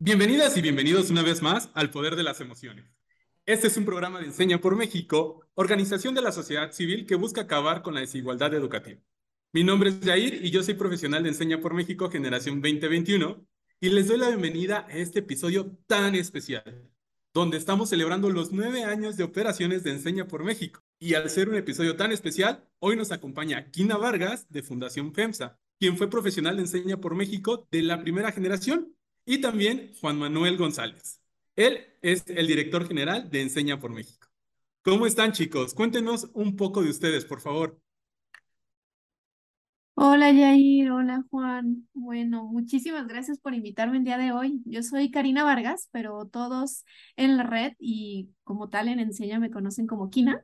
Bienvenidas y bienvenidos una vez más al Poder de las Emociones. Este es un programa de Enseña por México, organización de la sociedad civil que busca acabar con la desigualdad educativa. Mi nombre es Jair y yo soy profesional de Enseña por México Generación 2021 y les doy la bienvenida a este episodio tan especial, donde estamos celebrando los nueve años de operaciones de Enseña por México. Y al ser un episodio tan especial, hoy nos acompaña Kina Vargas de Fundación FEMSA, quien fue profesional de Enseña por México de la primera generación y también Juan Manuel González. Él es el director general de Enseña por México. ¿Cómo están chicos? Cuéntenos un poco de ustedes, por favor. Hola Yair, hola Juan. Bueno, muchísimas gracias por invitarme el día de hoy. Yo soy Karina Vargas, pero todos en la red y como tal en Enseña me conocen como Kina.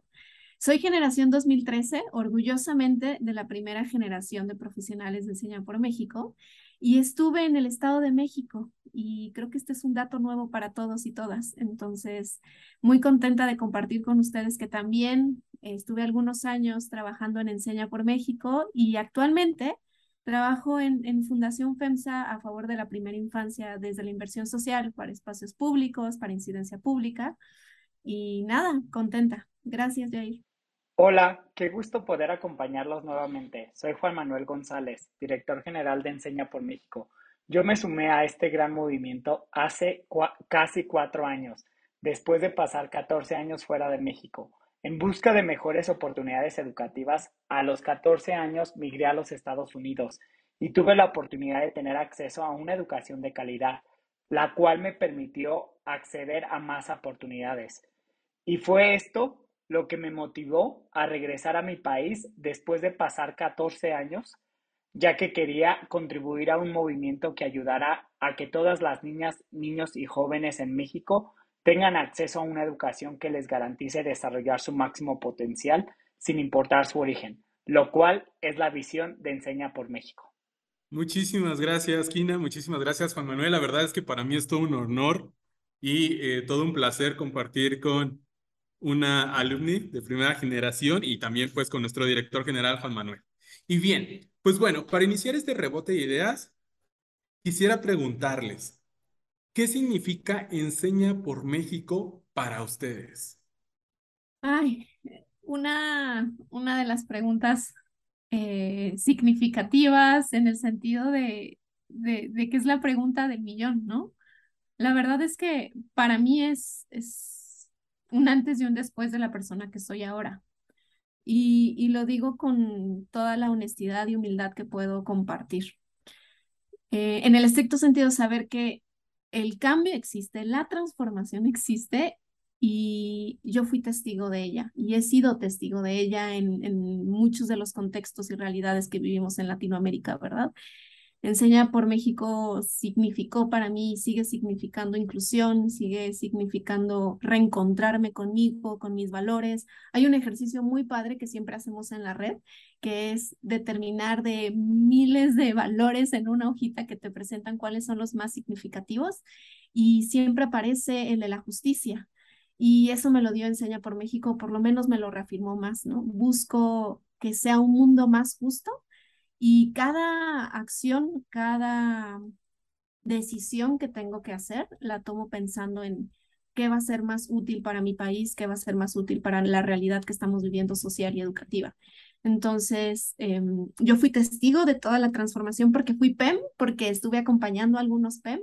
Soy generación 2013, orgullosamente de la primera generación de profesionales de Enseña por México y estuve en el Estado de México y creo que este es un dato nuevo para todos y todas. Entonces, muy contenta de compartir con ustedes que también estuve algunos años trabajando en Enseña por México y actualmente trabajo en, en Fundación FEMSA a favor de la primera infancia desde la inversión social para espacios públicos, para incidencia pública. Y nada, contenta. Gracias, Jair. Hola, qué gusto poder acompañarlos nuevamente. Soy Juan Manuel González, director general de Enseña por México. Yo me sumé a este gran movimiento hace casi cuatro años, después de pasar 14 años fuera de México. En busca de mejores oportunidades educativas, a los 14 años migré a los Estados Unidos y tuve la oportunidad de tener acceso a una educación de calidad, la cual me permitió acceder a más oportunidades. Y fue esto lo que me motivó a regresar a mi país después de pasar 14 años, ya que quería contribuir a un movimiento que ayudara a que todas las niñas, niños y jóvenes en México tengan acceso a una educación que les garantice desarrollar su máximo potencial sin importar su origen, lo cual es la visión de Enseña por México. Muchísimas gracias, Kina. Muchísimas gracias, Juan Manuel. La verdad es que para mí es todo un honor y eh, todo un placer compartir con una alumni de primera generación y también pues con nuestro director general Juan Manuel. Y bien, pues bueno, para iniciar este rebote de ideas, quisiera preguntarles, ¿qué significa Enseña por México para ustedes? Ay, una, una de las preguntas eh, significativas en el sentido de, de, que es la pregunta del millón, ¿no? La verdad es que para mí es un antes y un después de la persona que soy ahora. Y, y lo digo con toda la honestidad y humildad que puedo compartir. Eh, en el estricto sentido, saber que el cambio existe, la transformación existe y yo fui testigo de ella y he sido testigo de ella en, en muchos de los contextos y realidades que vivimos en Latinoamérica, ¿verdad? Enseña por México significó para mí, sigue significando inclusión, sigue significando reencontrarme conmigo, con mis valores. Hay un ejercicio muy padre que siempre hacemos en la red, que es determinar de miles de valores en una hojita que te presentan cuáles son los más significativos y siempre aparece el de la justicia. Y eso me lo dio Enseña por México, por lo menos me lo reafirmó más, ¿no? Busco que sea un mundo más justo y cada acción, cada decisión que tengo que hacer, la tomo pensando en qué va a ser más útil para mi país, qué va a ser más útil para la realidad que estamos viviendo social y educativa. Entonces, em, yo fui testigo de toda la transformación porque fui PEM, porque estuve acompañando a algunos PEM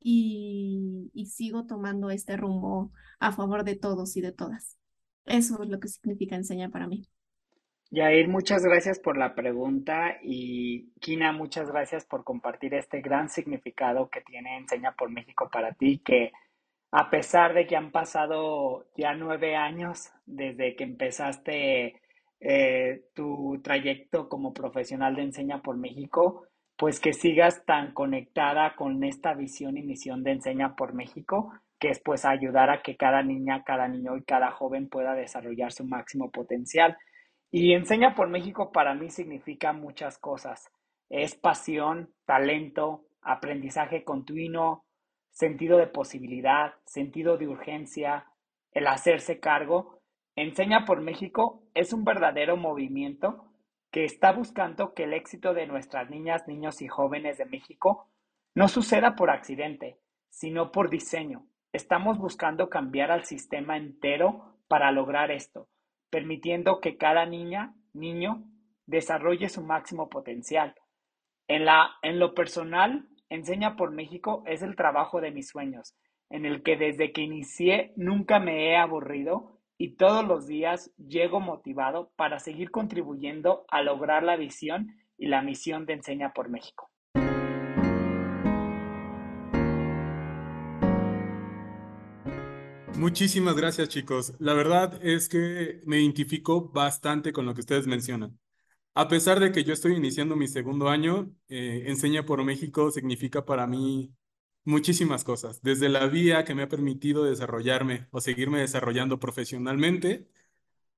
y, y sigo tomando este rumbo a favor de todos y de todas. Eso es lo que significa enseñar para mí. Yair, muchas gracias por la pregunta y Kina, muchas gracias por compartir este gran significado que tiene Enseña por México para ti, que a pesar de que han pasado ya nueve años desde que empezaste eh, tu trayecto como profesional de Enseña por México, pues que sigas tan conectada con esta visión y misión de Enseña por México, que es pues ayudar a que cada niña, cada niño y cada joven pueda desarrollar su máximo potencial. Y Enseña por México para mí significa muchas cosas. Es pasión, talento, aprendizaje continuo, sentido de posibilidad, sentido de urgencia, el hacerse cargo. Enseña por México es un verdadero movimiento que está buscando que el éxito de nuestras niñas, niños y jóvenes de México no suceda por accidente, sino por diseño. Estamos buscando cambiar al sistema entero para lograr esto, permitiendo que cada niña, niño, desarrolle su máximo potencial. En, la, en lo personal, Enseña por México es el trabajo de mis sueños, en el que desde que inicié nunca me he aburrido y todos los días llego motivado para seguir contribuyendo a lograr la visión y la misión de Enseña por México. Muchísimas gracias, chicos. La verdad es que me identifico bastante con lo que ustedes mencionan. A pesar de que yo estoy iniciando mi segundo año, eh, Enseña por México significa para mí muchísimas cosas, desde la vía que me ha permitido desarrollarme o seguirme desarrollando profesionalmente,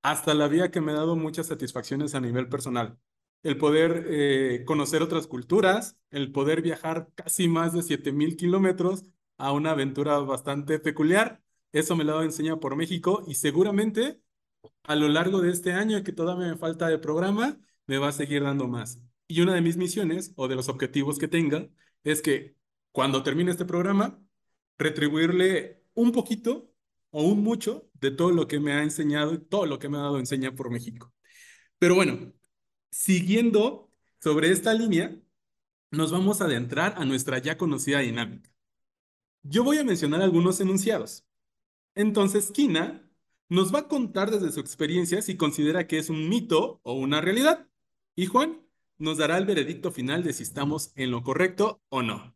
hasta la vía que me ha dado muchas satisfacciones a nivel personal. El poder eh, conocer otras culturas, el poder viajar casi más de 7000 kilómetros a una aventura bastante peculiar, eso me lo ha dado Enseña por México y seguramente a lo largo de este año que todavía me falta de programa, me va a seguir dando más. Y una de mis misiones o de los objetivos que tenga es que cuando termine este programa, retribuirle un poquito o un mucho de todo lo que me ha enseñado y todo lo que me ha dado enseña por México. Pero bueno, siguiendo sobre esta línea, nos vamos a adentrar a nuestra ya conocida dinámica. Yo voy a mencionar algunos enunciados. Entonces, Kina nos va a contar desde su experiencia si considera que es un mito o una realidad. Y Juan nos dará el veredicto final de si estamos en lo correcto o no.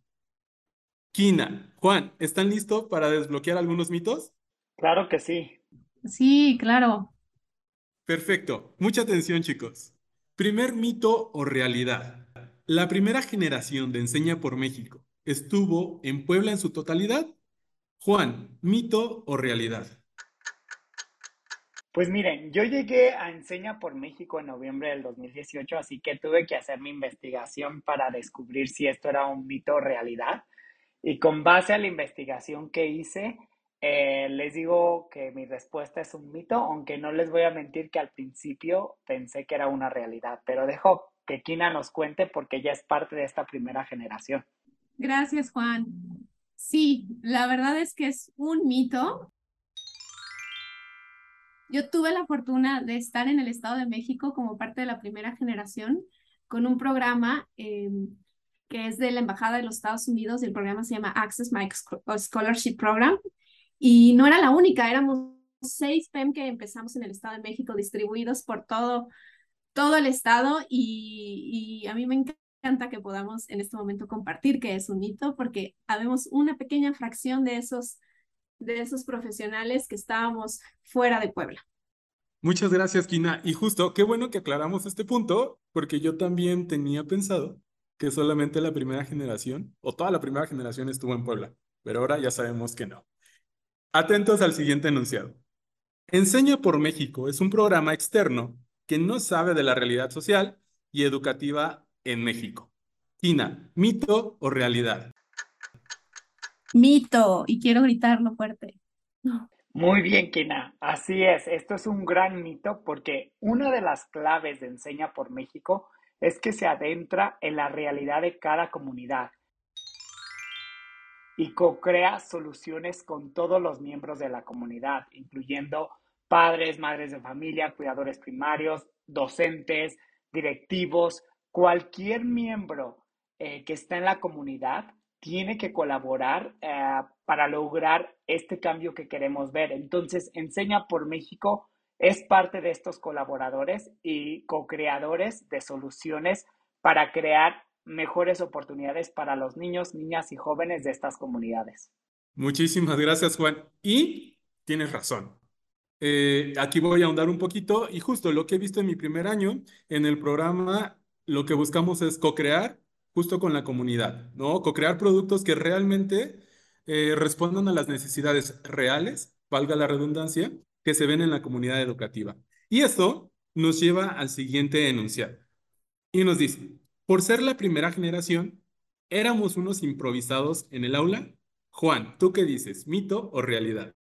Kina, Juan, ¿están listos para desbloquear algunos mitos? Claro que sí. Sí, claro. Perfecto. Mucha atención, chicos. Primer mito o realidad. La primera generación de Enseña por México estuvo en Puebla en su totalidad. Juan, mito o realidad. Pues miren, yo llegué a Enseña por México en noviembre del 2018, así que tuve que hacer mi investigación para descubrir si esto era un mito o realidad. Y con base a la investigación que hice, eh, les digo que mi respuesta es un mito, aunque no les voy a mentir que al principio pensé que era una realidad, pero dejo que Kina nos cuente porque ella es parte de esta primera generación. Gracias, Juan. Sí, la verdad es que es un mito. Yo tuve la fortuna de estar en el Estado de México como parte de la primera generación con un programa em, que es de la Embajada de los Estados Unidos y el programa se llama Access My Scholarship Program. Y no era la única, éramos seis PEM que empezamos en el Estado de México distribuidos por todo, todo el Estado y, y a mí me encanta que podamos en este momento compartir que es un hito porque habemos una pequeña fracción de esos de esos profesionales que estábamos fuera de Puebla. Muchas gracias, Kina. Y justo, qué bueno que aclaramos este punto, porque yo también tenía pensado que solamente la primera generación, o toda la primera generación estuvo en Puebla, pero ahora ya sabemos que no. Atentos al siguiente enunciado. Enseña por México es un programa externo que no sabe de la realidad social y educativa en México. Kina, ¿mito o realidad? Mito, y quiero gritarlo fuerte. Muy bien, Kina. Así es, esto es un gran mito porque una de las claves de Enseña por México es que se adentra en la realidad de cada comunidad y co-crea soluciones con todos los miembros de la comunidad, incluyendo padres, madres de familia, cuidadores primarios, docentes, directivos, cualquier miembro eh, que está en la comunidad tiene que colaborar eh, para lograr este cambio que queremos ver. Entonces, Enseña por México es parte de estos colaboradores y co-creadores de soluciones para crear mejores oportunidades para los niños, niñas y jóvenes de estas comunidades. Muchísimas gracias, Juan. Y tienes razón. Eh, aquí voy a ahondar un poquito y justo lo que he visto en mi primer año en el programa, lo que buscamos es co-crear justo con la comunidad, ¿no? Co-crear productos que realmente eh, respondan a las necesidades reales, valga la redundancia, que se ven en la comunidad educativa. Y esto nos lleva al siguiente enunciado. Y nos dice, por ser la primera generación, éramos unos improvisados en el aula. Juan, ¿tú qué dices? ¿Mito o realidad?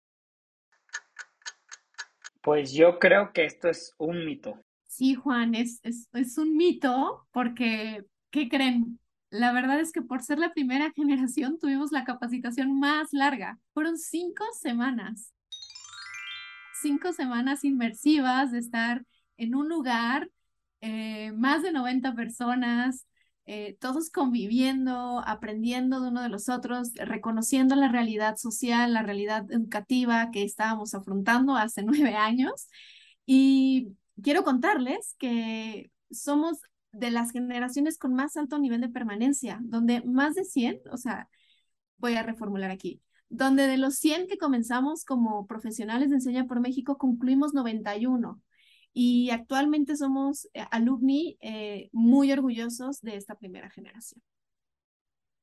Pues yo creo que esto es un mito. Sí, Juan, es, es, es un mito porque, ¿qué creen? La verdad es que por ser la primera generación tuvimos la capacitación más larga. Fueron cinco semanas. Cinco semanas inmersivas de estar en un lugar, eh, más de 90 personas, eh, todos conviviendo, aprendiendo de uno de los otros, reconociendo la realidad social, la realidad educativa que estábamos afrontando hace nueve años. Y quiero contarles que somos de las generaciones con más alto nivel de permanencia, donde más de 100, o sea, voy a reformular aquí, donde de los 100 que comenzamos como profesionales de Enseña por México, concluimos 91. Y actualmente somos eh, alumni eh, muy orgullosos de esta primera generación.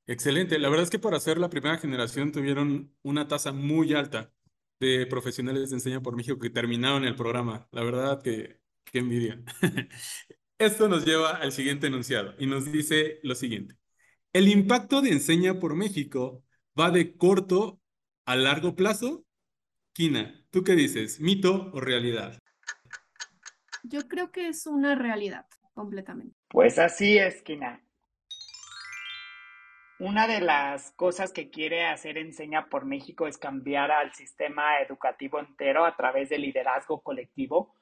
Excelente. La verdad es que para ser la primera generación tuvieron una tasa muy alta de profesionales de Enseña por México que terminaron el programa. La verdad que, que envidia. Esto nos lleva al siguiente enunciado y nos dice lo siguiente. El impacto de Enseña por México va de corto a largo plazo. Kina, ¿tú qué dices? ¿Mito o realidad? Yo creo que es una realidad completamente. Pues así es, Kina. Una de las cosas que quiere hacer Enseña por México es cambiar al sistema educativo entero a través del liderazgo colectivo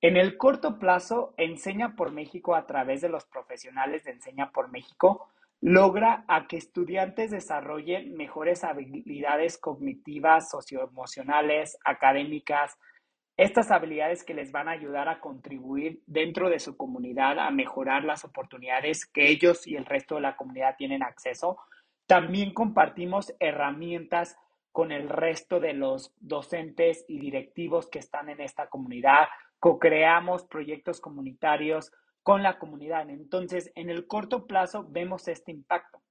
en el corto plazo, Enseña por México a través de los profesionales de Enseña por México logra a que estudiantes desarrollen mejores habilidades cognitivas, socioemocionales, académicas, estas habilidades que les van a ayudar a contribuir dentro de su comunidad a mejorar las oportunidades que ellos y el resto de la comunidad tienen acceso. También compartimos herramientas con el resto de los docentes y directivos que están en esta comunidad co-creamos proyectos comunitarios con la comunidad. Entonces, en el corto plazo vemos este impacto,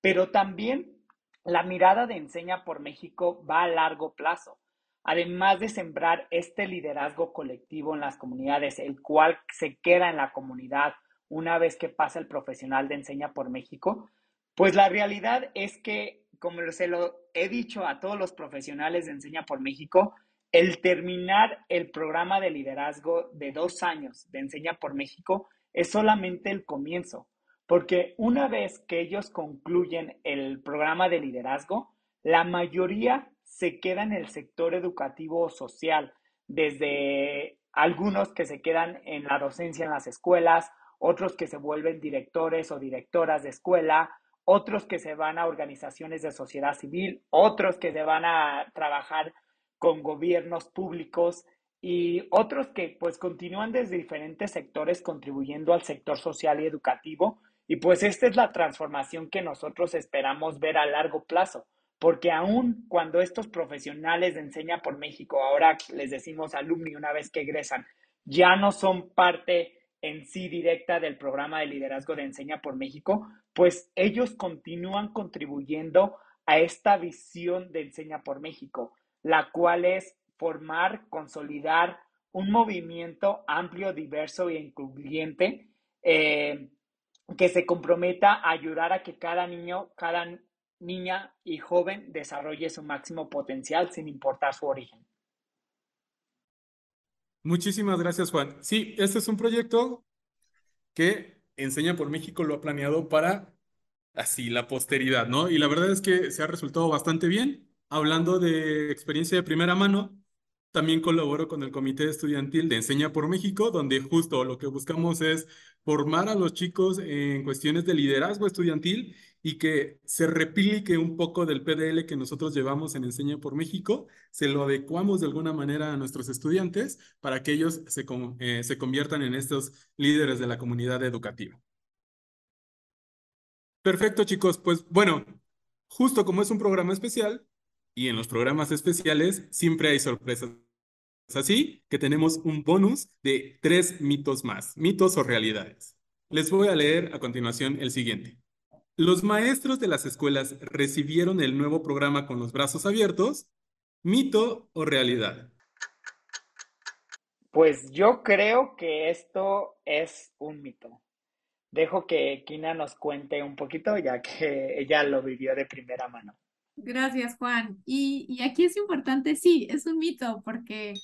pero también la mirada de Enseña por México va a largo plazo. Además de sembrar este liderazgo colectivo en las comunidades, el cual se queda en la comunidad una vez que pasa el profesional de Enseña por México, pues la realidad es que, como se lo he dicho a todos los profesionales de Enseña por México, el terminar el programa de liderazgo de dos años de Enseña por México es solamente el comienzo, porque una vez que ellos concluyen el programa de liderazgo, la mayoría se queda en el sector educativo o social, desde algunos que se quedan en la docencia en las escuelas, otros que se vuelven directores o directoras de escuela, otros que se van a organizaciones de sociedad civil, otros que se van a trabajar con gobiernos públicos y otros que pues continúan desde diferentes sectores contribuyendo al sector social y educativo. Y pues esta es la transformación que nosotros esperamos ver a largo plazo, porque aún cuando estos profesionales de Enseña por México, ahora les decimos alumni una vez que egresan, ya no son parte en sí directa del programa de liderazgo de Enseña por México, pues ellos continúan contribuyendo a esta visión de Enseña por México la cual es formar, consolidar un movimiento amplio, diverso e incluyente eh, que se comprometa a ayudar a que cada niño, cada niña y joven desarrolle su máximo potencial sin importar su origen. Muchísimas gracias, Juan. Sí, este es un proyecto que Enseña por México lo ha planeado para así la posteridad, ¿no? Y la verdad es que se ha resultado bastante bien. Hablando de experiencia de primera mano, también colaboro con el Comité Estudiantil de Enseña por México, donde justo lo que buscamos es formar a los chicos en cuestiones de liderazgo estudiantil y que se replique un poco del PDL que nosotros llevamos en Enseña por México, se lo adecuamos de alguna manera a nuestros estudiantes para que ellos se, eh, se conviertan en estos líderes de la comunidad educativa. Perfecto, chicos. Pues bueno, justo como es un programa especial, y en los programas especiales siempre hay sorpresas. Así que tenemos un bonus de tres mitos más, mitos o realidades. Les voy a leer a continuación el siguiente. ¿Los maestros de las escuelas recibieron el nuevo programa con los brazos abiertos? ¿Mito o realidad? Pues yo creo que esto es un mito. Dejo que Kina nos cuente un poquito, ya que ella lo vivió de primera mano. Gracias, Juan. Y, aquí es importante, sí, es un mito, porque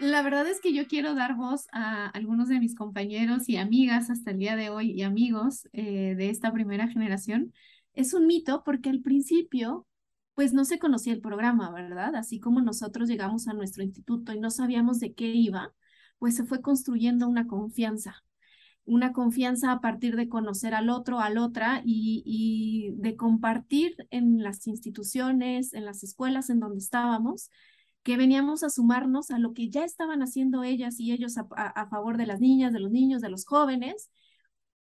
La verdad es que yo quiero dar voz a algunos de mis compañeros y amigas hasta el día de hoy y amigos eh, de esta primera generación. Es un mito porque al principio, pues no se conocía el programa, ¿verdad? Así como nosotros llegamos a nuestro instituto y no sabíamos de qué iba, pues se fue construyendo una confianza una confianza a partir de conocer al otro, al otra y, de compartir en las instituciones, en las escuelas en donde estábamos, que veníamos a sumarnos a lo que ya estaban haciendo ellas y ellos a, favor de las niñas, de los niños, de los jóvenes.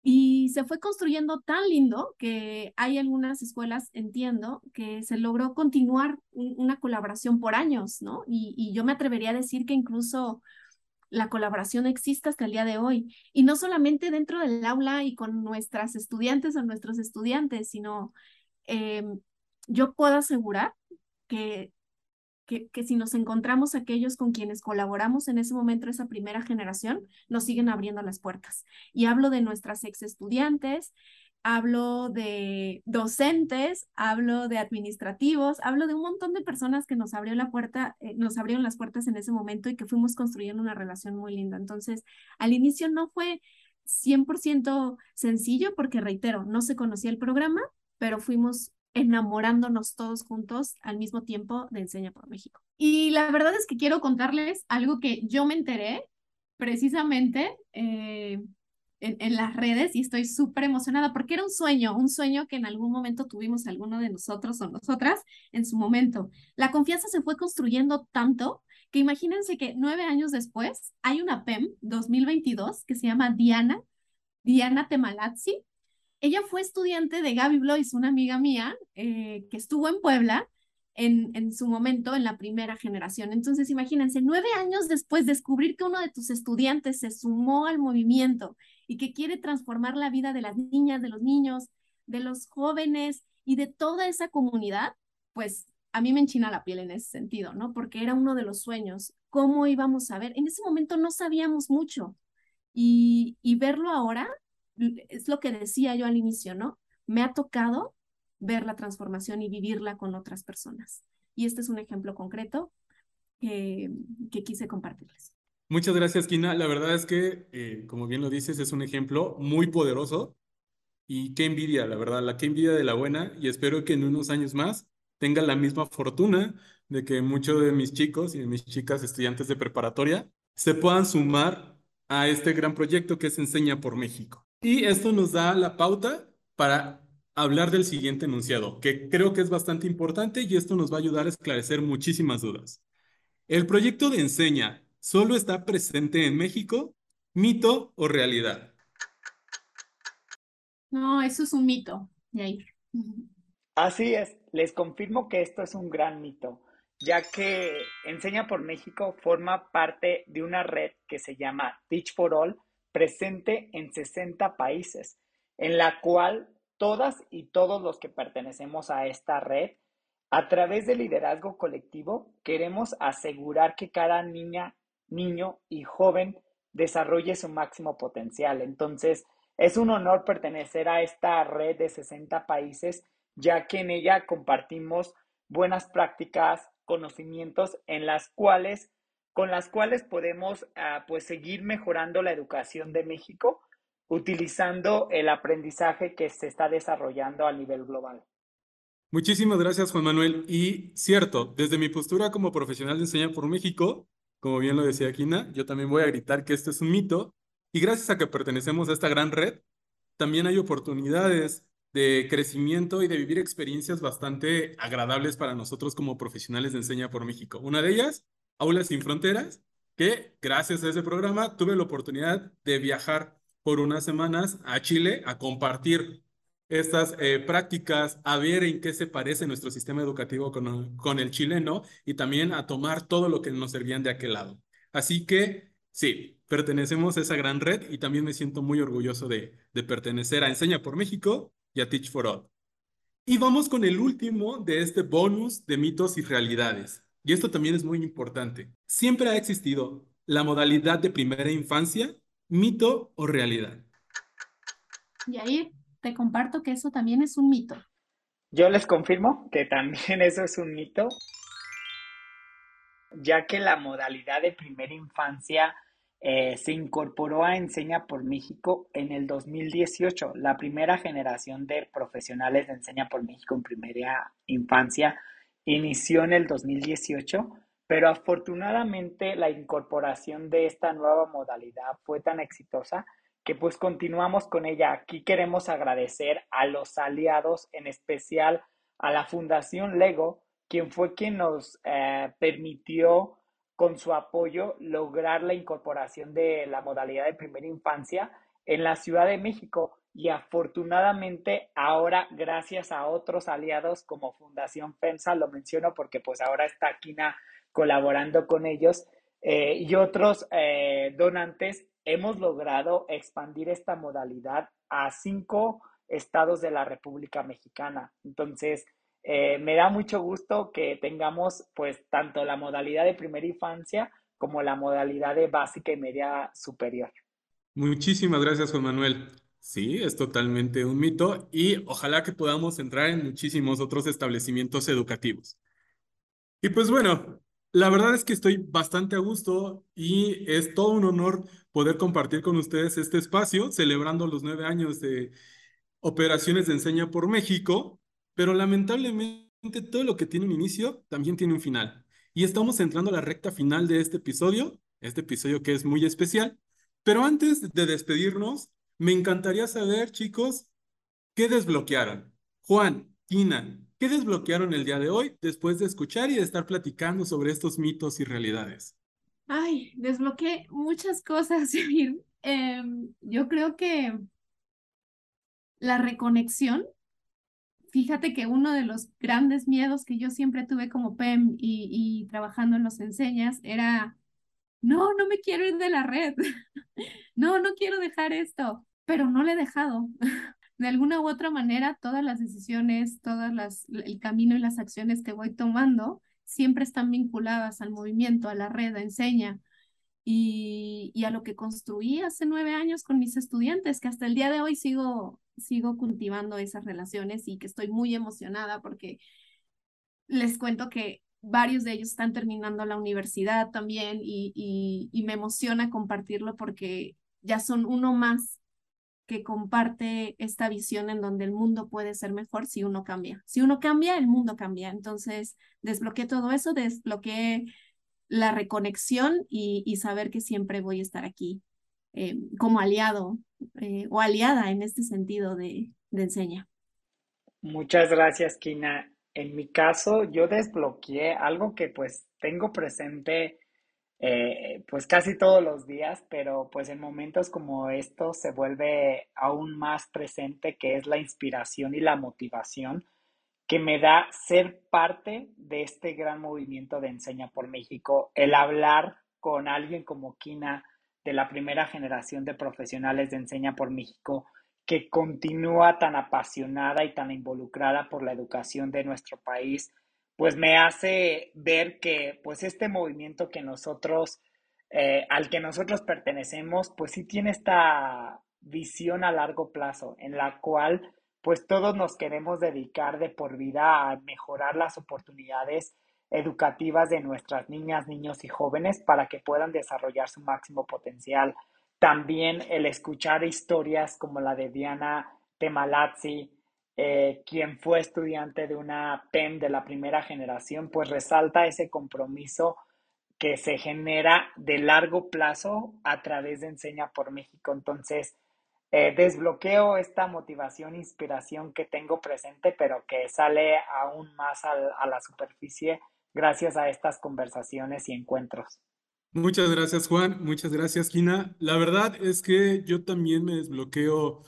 Y se fue construyendo tan lindo que hay algunas escuelas, entiendo, que se logró continuar una colaboración por años, ¿no? Y, yo me atrevería a decir que incluso la colaboración existe hasta el día de hoy. Y no solamente dentro del aula y con nuestras estudiantes o nuestros estudiantes, sino em, yo puedo asegurar que, que, que, si nos encontramos aquellos con quienes colaboramos en ese momento, esa primera generación, nos siguen abriendo las puertas. Y hablo de nuestras ex estudiantes, hablo de docentes, hablo de administrativos, hablo de un montón de personas que nos abrió la puerta, eh, nos abrieron las puertas en ese momento y que fuimos construyendo una relación muy linda. Entonces, al inicio no fue 100% sencillo porque, reitero, no se conocía el programa, pero fuimos enamorándonos todos juntos al mismo tiempo de Enseña por México. Y la verdad es que quiero contarles algo que yo me enteré precisamente eh, en, las redes y estoy súper emocionada porque era un sueño, un sueño que en algún momento tuvimos alguno de nosotros o nosotras en su momento. La confianza se fue construyendo tanto que imagínense que nueve años después hay una PEM 2022 que se llama Diana, Diana Temalazzi. Ella fue estudiante de Gaby Blois, una amiga mía eh, que estuvo en Puebla en, en, su momento en la primera generación. Entonces, imagínense, nueve años después descubrir que uno de tus estudiantes se sumó al movimiento y que quiere transformar la vida de las niñas, de los niños, de los jóvenes y de toda esa comunidad, pues a mí me enchina la piel en ese sentido, ¿no? Porque era uno de los sueños. ¿Cómo íbamos a ver? En ese momento no sabíamos mucho y, y verlo ahora es lo que decía yo al inicio, ¿no? Me ha tocado ver la transformación y vivirla con otras personas. Y este es un ejemplo concreto que, que quise compartirles. Muchas gracias, Kina. La verdad es que, eh, como bien lo dices, es un ejemplo muy poderoso y qué envidia, la verdad, la qué envidia de la buena y espero que en unos años más tenga la misma fortuna de que muchos de mis chicos y de mis chicas estudiantes de preparatoria se puedan sumar a este gran proyecto que es Enseña por México. Y esto nos da la pauta para hablar del siguiente enunciado, que creo que es bastante importante y esto nos va a ayudar a esclarecer muchísimas dudas. El proyecto de Enseña solo está presente en México, mito o realidad. No, eso es un mito, Jair. Así es, les confirmo que esto es un gran mito, ya que Enseña por México forma parte de una red que se llama Teach for All, presente en 60 países, en la cual todas y todos los que pertenecemos a esta red, a través del liderazgo colectivo, queremos asegurar que cada niña, niño y joven desarrolle su máximo potencial. Entonces, es un honor pertenecer a esta red de 60 países, ya que en ella compartimos buenas prácticas, conocimientos en las cuales con las cuales podemos ah, pues seguir mejorando la educación de México utilizando el aprendizaje que se está desarrollando a nivel global. Muchísimas gracias, Juan Manuel. Y cierto, desde mi postura como profesional de enseñar por México, como bien lo decía Quina, yo también voy a gritar que esto es un mito. Y gracias a que pertenecemos a esta gran red, también hay oportunidades de crecimiento y de vivir experiencias bastante agradables para nosotros como profesionales de Enseña por México. Una de ellas, Aulas sin Fronteras, que gracias a ese programa tuve la oportunidad de viajar por unas semanas a Chile a compartir estas eh, prácticas, a ver en qué se parece nuestro sistema educativo con, con el chileno y también a tomar todo lo que nos servían de aquel lado. Así que sí, pertenecemos a esa gran red y también me siento muy orgulloso de, de pertenecer a Enseña por México y a Teach for All. Y vamos con el último de este bonus de mitos y realidades. Y esto también es muy importante. Siempre ha existido la modalidad de primera infancia ¿Mito o realidad? Y ahí te comparto que eso también es un mito. Yo les confirmo que también eso es un mito. ya que la modalidad de primera infancia eh, se incorporó a Enseña por México en el 2018. La primera generación de profesionales de Enseña por México en primera infancia inició en el 2018, pero afortunadamente la incorporación de esta nueva modalidad fue tan exitosa que pues continuamos con ella. Aquí queremos agradecer a los aliados, en especial a la Fundación Lego, quien fue quien nos eh, permitió con su apoyo lograr la incorporación de la modalidad de primera infancia en la Ciudad de México y afortunadamente ahora gracias a otros aliados como Fundación FEMSA, lo menciono porque pues ahora está Kina colaborando con ellos eh, y otros eh, donantes, hemos logrado expandir esta modalidad a cinco estados de la República Mexicana. Entonces, eh, me da mucho gusto que tengamos pues tanto la modalidad de primera infancia como la modalidad de básica y media superior. Muchísimas gracias, Juan Manuel. Sí, es totalmente un mito y ojalá que podamos entrar en muchísimos otros establecimientos educativos. Y pues bueno, la verdad es que estoy bastante a gusto y es todo un honor poder compartir con ustedes este espacio celebrando los nueve años de operaciones de enseña por México pero lamentablemente todo lo que tiene un inicio también tiene un final. Y estamos entrando a la recta final de este episodio, este episodio que es muy especial. Pero antes de despedirnos, me encantaría saber, chicos, ¿qué desbloquearon? Juan, Tina, ¿qué desbloquearon el día de hoy después de escuchar y de estar platicando sobre estos mitos y realidades? Ay, desbloqueé muchas cosas, eh, yo creo que la reconexión fíjate que uno de los grandes miedos que yo siempre tuve como PEM y, trabajando en los enseñas era, no, no me quiero ir de la red, no, no quiero dejar esto, pero no le he dejado. De alguna u otra manera, todas las decisiones, todas las, el camino y las acciones que voy tomando siempre están vinculadas al movimiento, a la red, a enseña. Y, y, a lo que construí hace nueve años con mis estudiantes, que hasta el día de hoy sigo, sigo cultivando esas relaciones y que estoy muy emocionada porque les cuento que varios de ellos están terminando la universidad también y, y, me emociona compartirlo porque ya son uno más que comparte esta visión en donde el mundo puede ser mejor si uno cambia. Si uno cambia, el mundo cambia. Entonces, desbloqueé todo eso, desbloqueé la reconexión y, y saber que siempre voy a estar aquí eh, como aliado eh, o aliada en este sentido de, de enseña. Muchas gracias, Kina. En mi caso, yo desbloqueé algo que pues tengo presente eh, pues casi todos los días, pero pues en momentos como estos se vuelve aún más presente, que es la inspiración y la motivación que me da ser parte de este gran movimiento de Enseña por México, el hablar con alguien como Kina, de la primera generación de profesionales de Enseña por México que continúa tan apasionada y tan involucrada por la educación de nuestro país, pues me hace ver que pues este movimiento que nosotros, eh, al que nosotros pertenecemos, pues sí tiene esta visión a largo plazo en la cual pues todos nos queremos dedicar de por vida a mejorar las oportunidades educativas de nuestras niñas, niños y jóvenes para que puedan desarrollar su máximo potencial. También el escuchar historias como la de Diana Temalazzi, eh, quien fue estudiante de una PEM de la primera generación, pues resalta ese compromiso que se genera de largo plazo a través de Enseña por México. Entonces, eh, desbloqueo esta motivación, inspiración que tengo presente, pero que sale aún más a la superficie gracias a estas conversaciones y encuentros. Muchas gracias, Juan. Muchas gracias, Kina. La verdad es que yo también me desbloqueo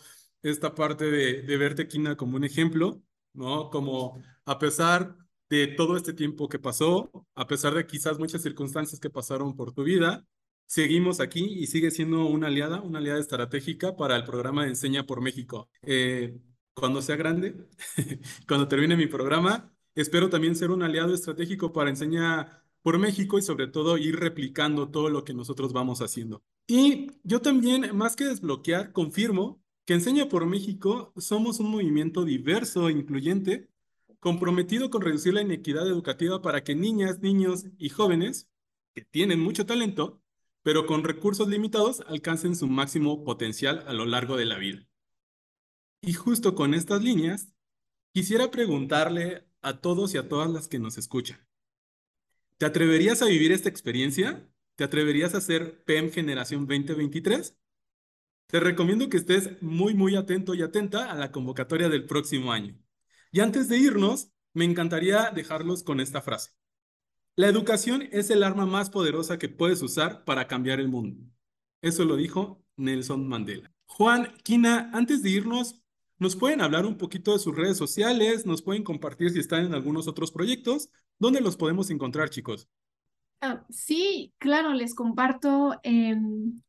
esta parte de, de verte, Kina, como un ejemplo, ¿no? Como a pesar de todo este tiempo que pasó, a pesar de quizás muchas circunstancias que pasaron por tu vida, seguimos aquí y sigue siendo una aliada, una aliada estratégica para el programa de Enseña por México. Eh, cuando sea grande, cuando termine mi programa, Espero también ser un aliado estratégico para enseñar por México y sobre todo ir replicando todo lo que nosotros vamos haciendo. Y yo también, más que desbloquear, confirmo que Enseña por México somos un movimiento diverso e incluyente, comprometido con reducir la inequidad educativa para que niñas, niños y jóvenes que tienen mucho talento, pero con recursos limitados alcancen su máximo potencial a lo largo de la vida. Y justo con estas líneas, quisiera preguntarle a todos y a todas las que nos escuchan. ¿Te atreverías a vivir esta experiencia? ¿Te atreverías a ser PEM Generación 2023? Te recomiendo que estés muy, muy atento y atenta a la convocatoria del próximo año. Y antes de irnos, me encantaría dejarlos con esta frase. La educación es el arma más poderosa que puedes usar para cambiar el mundo. Eso lo dijo Nelson Mandela. Juan, Kina, antes de irnos, ¿nos pueden hablar un poquito de sus redes sociales? ¿Nos pueden compartir si están en algunos otros proyectos? ¿Dónde los podemos encontrar, chicos? Ah, sí, claro, les comparto,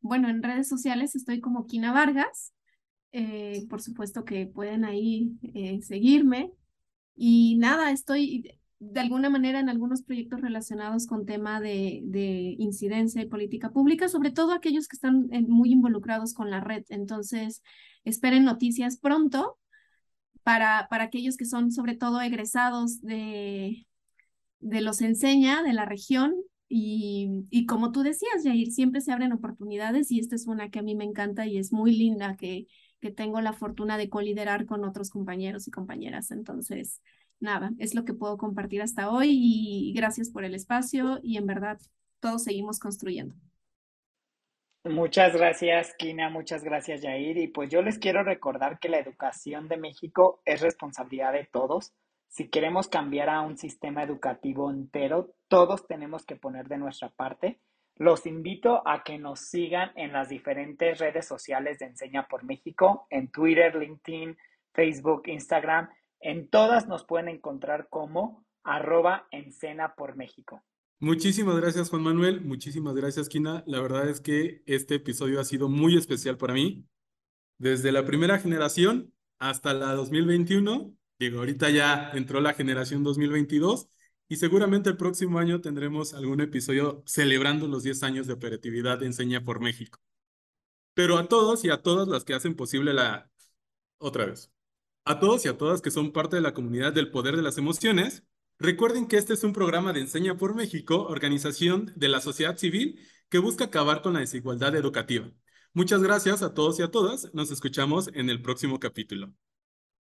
bueno, en redes sociales estoy como Kina Vargas, eh, por supuesto que pueden ahí eh, seguirme y nada, estoy de alguna manera en algunos proyectos relacionados con tema de, de incidencia y política pública, sobre todo aquellos que están eh, muy involucrados con la red. Entonces, esperen noticias pronto para, para aquellos que son sobre todo egresados de, de los enseña, de la región. Y, y como tú decías, Jair, siempre se abren oportunidades y esta es una que a mí me encanta y es muy linda que, que tengo la fortuna de coliderar con otros compañeros y compañeras. Entonces, nada, es lo que puedo compartir hasta hoy y gracias por el espacio y en verdad todos seguimos construyendo. Muchas gracias, Kina, muchas gracias, Yair. Y pues yo les quiero recordar que la educación de México es responsabilidad de todos. Si queremos cambiar a un sistema educativo entero, todos tenemos que poner de nuestra parte. Los invito a que nos sigan en las diferentes redes sociales de Enseña por México, en Twitter, LinkedIn, Facebook, Instagram en todas nos pueden encontrar como arroba encena por México. Muchísimas gracias Juan Manuel, muchísimas gracias Kina. La verdad es que este episodio ha sido muy especial para mí. Desde la primera generación hasta la 2021, digo, ahorita ya entró la generación 2022 y seguramente el próximo año tendremos algún episodio celebrando los 10 años de operatividad de Enseña por México. Pero a todos y a todas las que hacen posible la... Otra vez. A todos y a todas que son parte de la comunidad del poder de las emociones, recuerden que este es un programa de Enseña por México, organización de la sociedad civil que busca acabar con la desigualdad educativa. Muchas gracias a todos y a todas. Nos escuchamos en el próximo capítulo.